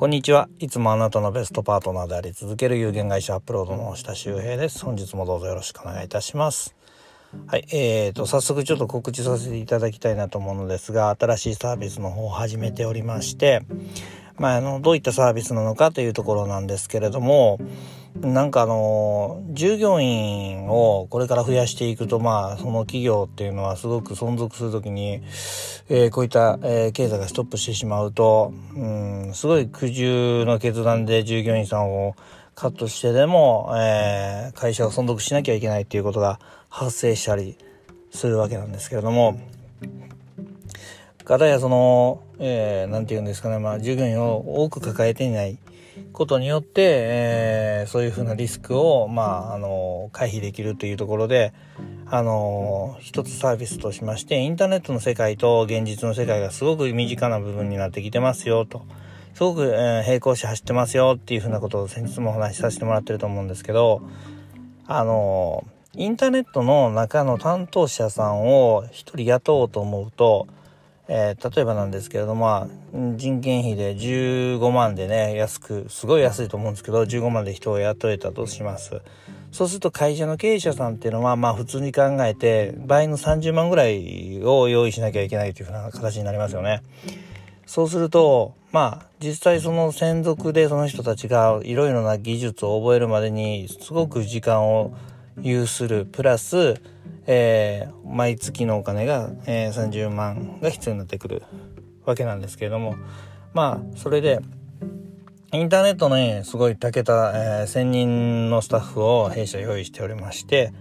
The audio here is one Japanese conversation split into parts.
こんにちは。いつもあなたのベストパートナーであり続ける有限会社アップロードの下周平です。本日もどうぞよろしくお願いいたします。はい。えーと、早速ちょっと告知させていただきたいなと思うのですが、新しいサービスの方を始めておりまして、まあ、あの、どういったサービスなのかというところなんですけれども、なんかあの、従業員をこれから増やしていくと、まあ、その企業っていうのはすごく存続するときに、えー、こういった、えー、経済がストップしてしまうと、うん、すごい苦渋の決断で従業員さんをカットしてでも、えー、会社を存続しなきゃいけないっていうことが発生したりするわけなんですけれども、かたやその、えー、て言うんですかね、まあ、従業員を多く抱えていないことによって、えー、そういうふうなリスクを、まあ、あの、回避できるというところで、あの、一つサービスとしまして、インターネットの世界と現実の世界がすごく身近な部分になってきてますよ、と。すごく、えー、並行して走ってますよっていうふうなことを先日もお話しさせてもらってると思うんですけど、あの、インターネットの中の担当者さんを一人雇おうと思うと、えー、例えばなんですけれども、人件費で15万でね、安く、すごい安いと思うんですけど、15万で人を雇えたとします。そうすると会社の経営者さんっていうのは、まあ普通に考えて、倍の30万ぐらいを用意しなきゃいけないというふうな形になりますよね。そうすると、まあ実際その専属でその人たちがいろいろな技術を覚えるまでにすごく時間を有する、プラス、えー、毎月のお金が、えー、30万が必要になってくるわけなんですけれども、まあ、それで、インターネットのねすごいたけた、えー、1000人のスタッフを弊社用意しておりまして、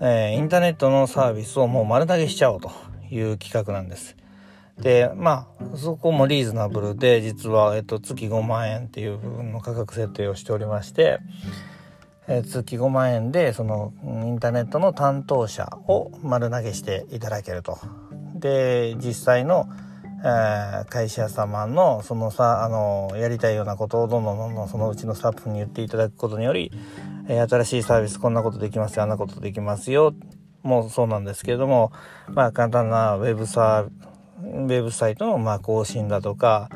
えー、インターネットのサービスをもう丸投げしちゃおうという企画なんです。で、まあ、そこもリーズナブルで、実は、えっと、月5万円っていう部分の価格設定をしておりまして、え月5万円でそのインターネットの担当者を丸投げしていただけると。で実際の、えー、会社様のそのさあのやりたいようなことをどんどんどんどんそのうちのスタッフに言っていただくことにより、えー、新しいサービスこんなことできますよあんなことできますよもうそうなんですけれどもまあ簡単なウェブサウェブサイトのま更新だとか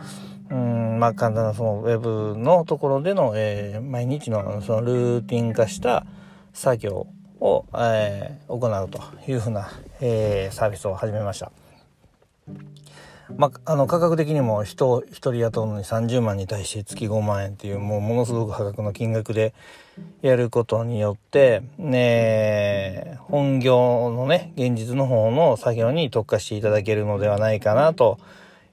うんまあ簡単なそのウェブのところでの、えー、毎日のそのルーティン化した作業を、えー、行うというふうな、えー、サービスを始めました。まあ、あの価格的にも人を1人雇うのに30万に対して月5万円っていうもうものすごく破格の金額でやることによってね本業のね現実の方の作業に特化していただけるのではないかなと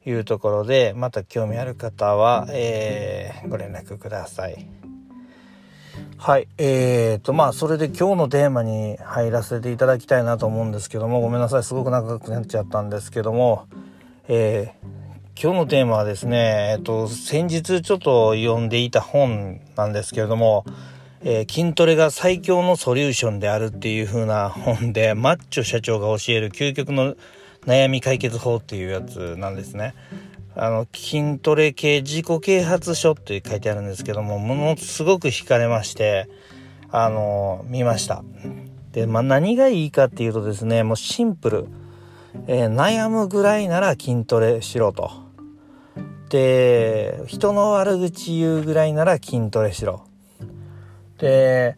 いうところで、また興味ある方は、えー、ご連絡ください。はい。えーと、まあ、それで今日のテーマに入らせていただきたいなと思うんですけども、ごめんなさい。すごく長くなっちゃったんですけども、えー、今日のテーマはですね、えっ、と、先日ちょっと読んでいた本なんですけれども、えー、筋トレが最強のソリューションであるっていう風な本で、マッチョ社長が教える究極の悩み解決法っていうやつなんですね。あの、筋トレ系自己啓発書って書いてあるんですけども、ものすごく惹かれまして、あの、見ました。で、まあ、何がいいかっていうとですね、もうシンプル。えー、悩むぐらいなら筋トレしろと。で、人の悪口言うぐらいなら筋トレしろ。で、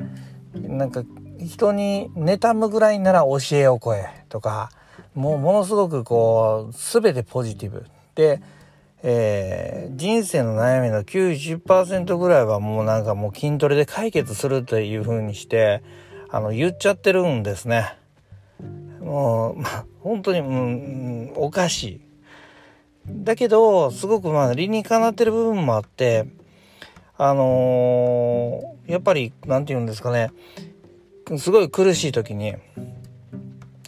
なんか、人に妬むぐらいなら教えを超えとか、もうものすごくこう全てポジティブで、えー、人生の悩みの90%ぐらいはもうなんかもう筋トレで解決するという風にしてあの言っちゃってるんですね。もう、ま、本当に、うん、おかしい。だけど、すごくまあ理にかなってる部分もあって、あのー、やっぱり、なんて言うんですかね、すごい苦しい時に、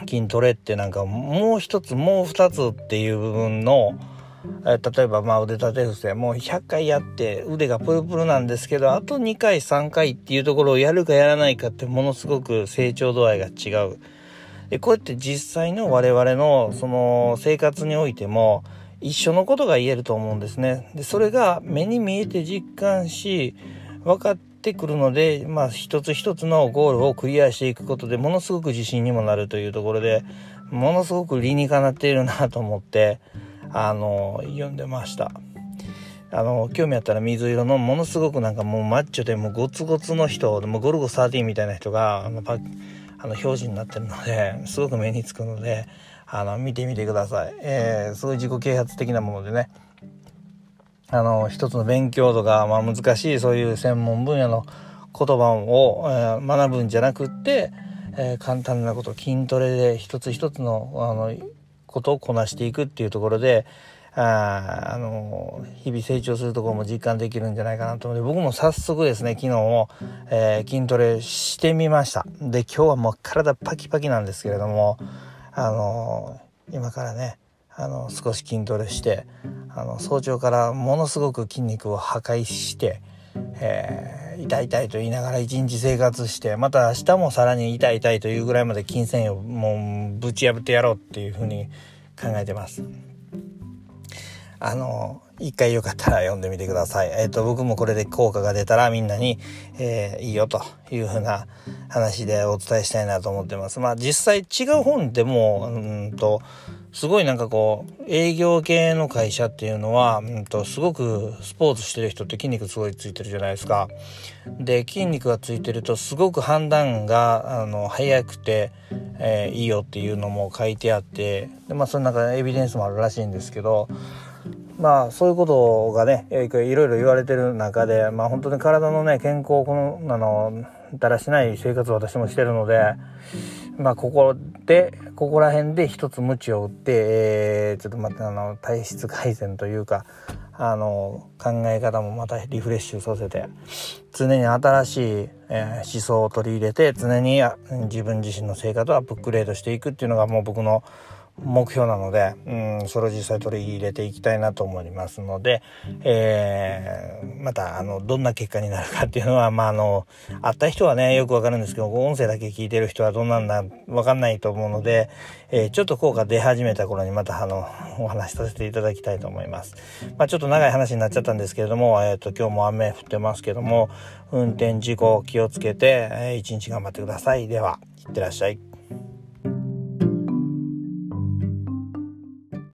筋トレってなんかもう一つもう二つっていう部分の、え例えばまあ腕立て伏せもう100回やって腕がプルプルなんですけどあと2回3回っていうところをやるかやらないかってものすごく成長度合いが違う。でこうやって実際の我々のその生活においても一緒のことが言えると思うんですね。でそれが目に見えて実感し分かってってくるので、まあ、一つ一つのゴールをクリアしていくことでものすごく自信にもなるというところでものすごく理にかなっているなと思ってあの読んでました。あの興味あったら水色のものすごくなんかもうマッチョでもうゴツゴツの人もうゴルゴ13みたいな人があのパあの表示になってるのですごく目につくのであの見てみてください、えー、すごい自己啓発的なものでね。あの一つの勉強とか、まあ、難しいそういう専門分野の言葉を、えー、学ぶんじゃなくって、えー、簡単なこと筋トレで一つ一つのあのことをこなしていくっていうところでああの日々成長するところも実感できるんじゃないかなと思って僕も早速ですね昨日も、えー、筋トレしてみました。で今日はもう体パキパキなんですけれどもあの今からねあの少し筋トレしてあの早朝からものすごく筋肉を破壊して、えー、痛い痛いと言いながら一日生活してまた明日もさらに痛い痛いというぐらいまで筋繊維をもうぶち破ってやろうっていうふうに考えてます。あの、一回よかったら読んでみてください。えっ、ー、と、僕もこれで効果が出たらみんなに、えー、いいよというふうな話でお伝えしたいなと思ってます。まあ実際違う本でも、うんと、すごいなんかこう、営業系の会社っていうのは、うんと、すごくスポーツしてる人って筋肉すごいついてるじゃないですか。で、筋肉がついてるとすごく判断が、あの、早くて、えー、いいよっていうのも書いてあって、で、まあその中エビデンスもあるらしいんですけど、まあそういうことがねいろいろ言われてる中でまあ本当に体のね健康このあのだらしない生活を私もしてるのでまあここでここら辺で一つ鞭を打って、えー、ちょっとまたあの体質改善というかあの考え方もまたリフレッシュさせて常に新しい、えー、思想を取り入れて常に自分自身の生活をアップグレードしていくっていうのがもう僕の目標なので、うん、それを実際取り入れていきたいなと思いますので、えー、また、あの、どんな結果になるかっていうのは、まあ、あの、会った人はね、よくわかるんですけど、音声だけ聞いてる人はどんなんだ、わかんないと思うので、えー、ちょっと効果出始めた頃にまた、あの、お話しさせていただきたいと思います。まあ、ちょっと長い話になっちゃったんですけれども、えっ、ー、と、今日も雨降ってますけども、運転事故気をつけて、えー、一日頑張ってください。では、いってらっしゃい。